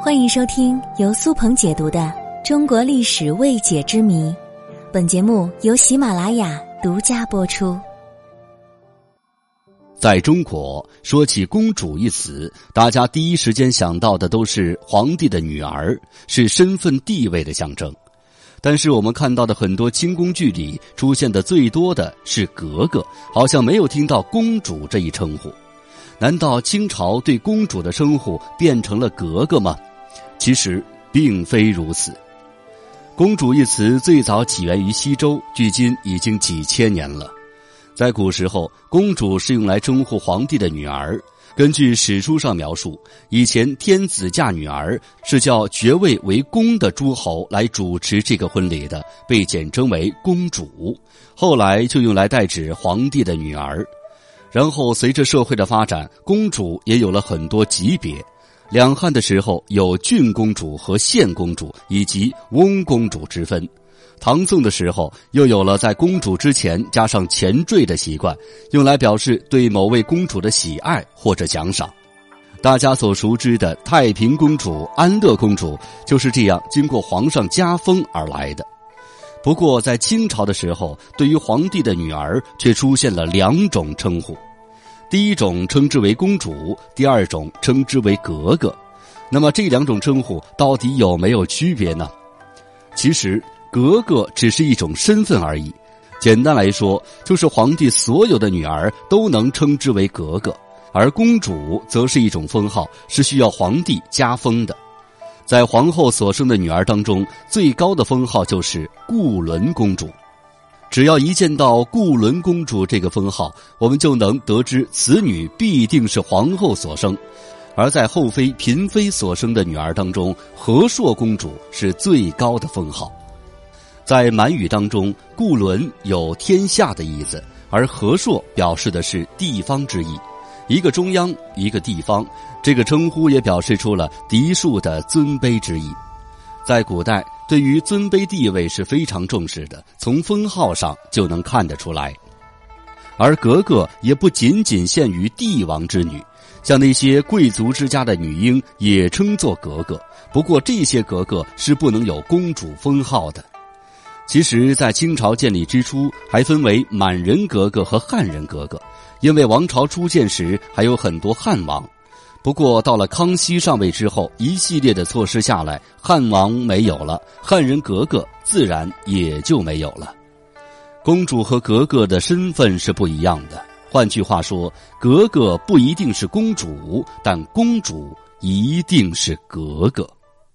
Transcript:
欢迎收听由苏鹏解读的《中国历史未解之谜》，本节目由喜马拉雅独家播出。在中国，说起“公主”一词，大家第一时间想到的都是皇帝的女儿，是身份地位的象征。但是，我们看到的很多清宫剧里出现的最多的是格格，好像没有听到“公主”这一称呼。难道清朝对公主的称呼变成了格格吗？其实并非如此。公主一词最早起源于西周，距今已经几千年了。在古时候，公主是用来称呼皇帝的女儿。根据史书上描述，以前天子嫁女儿是叫爵位为公的诸侯来主持这个婚礼的，被简称为公主。后来就用来代指皇帝的女儿。然后随着社会的发展，公主也有了很多级别。两汉的时候有郡公主和县公主以及翁公主之分。唐宋的时候又有了在公主之前加上前缀的习惯，用来表示对某位公主的喜爱或者奖赏。大家所熟知的太平公主、安乐公主就是这样经过皇上加封而来的。不过，在清朝的时候，对于皇帝的女儿却出现了两种称呼，第一种称之为公主，第二种称之为格格。那么这两种称呼到底有没有区别呢？其实，格格只是一种身份而已。简单来说，就是皇帝所有的女儿都能称之为格格，而公主则是一种封号，是需要皇帝加封的。在皇后所生的女儿当中，最高的封号就是固伦公主。只要一见到固伦公主这个封号，我们就能得知此女必定是皇后所生。而在后妃、嫔妃所生的女儿当中，和硕公主是最高的封号。在满语当中，固伦有天下的意思，而和硕表示的是地方之意。一个中央，一个地方，这个称呼也表示出了嫡庶的尊卑之意。在古代，对于尊卑地位是非常重视的，从封号上就能看得出来。而格格也不仅仅限于帝王之女，像那些贵族之家的女婴也称作格格。不过，这些格格是不能有公主封号的。其实，在清朝建立之初，还分为满人格格和汉人格格。因为王朝初建时还有很多汉王，不过到了康熙上位之后，一系列的措施下来，汉王没有了，汉人格格自然也就没有了。公主和格格的身份是不一样的，换句话说，格格不一定是公主，但公主一定是格格。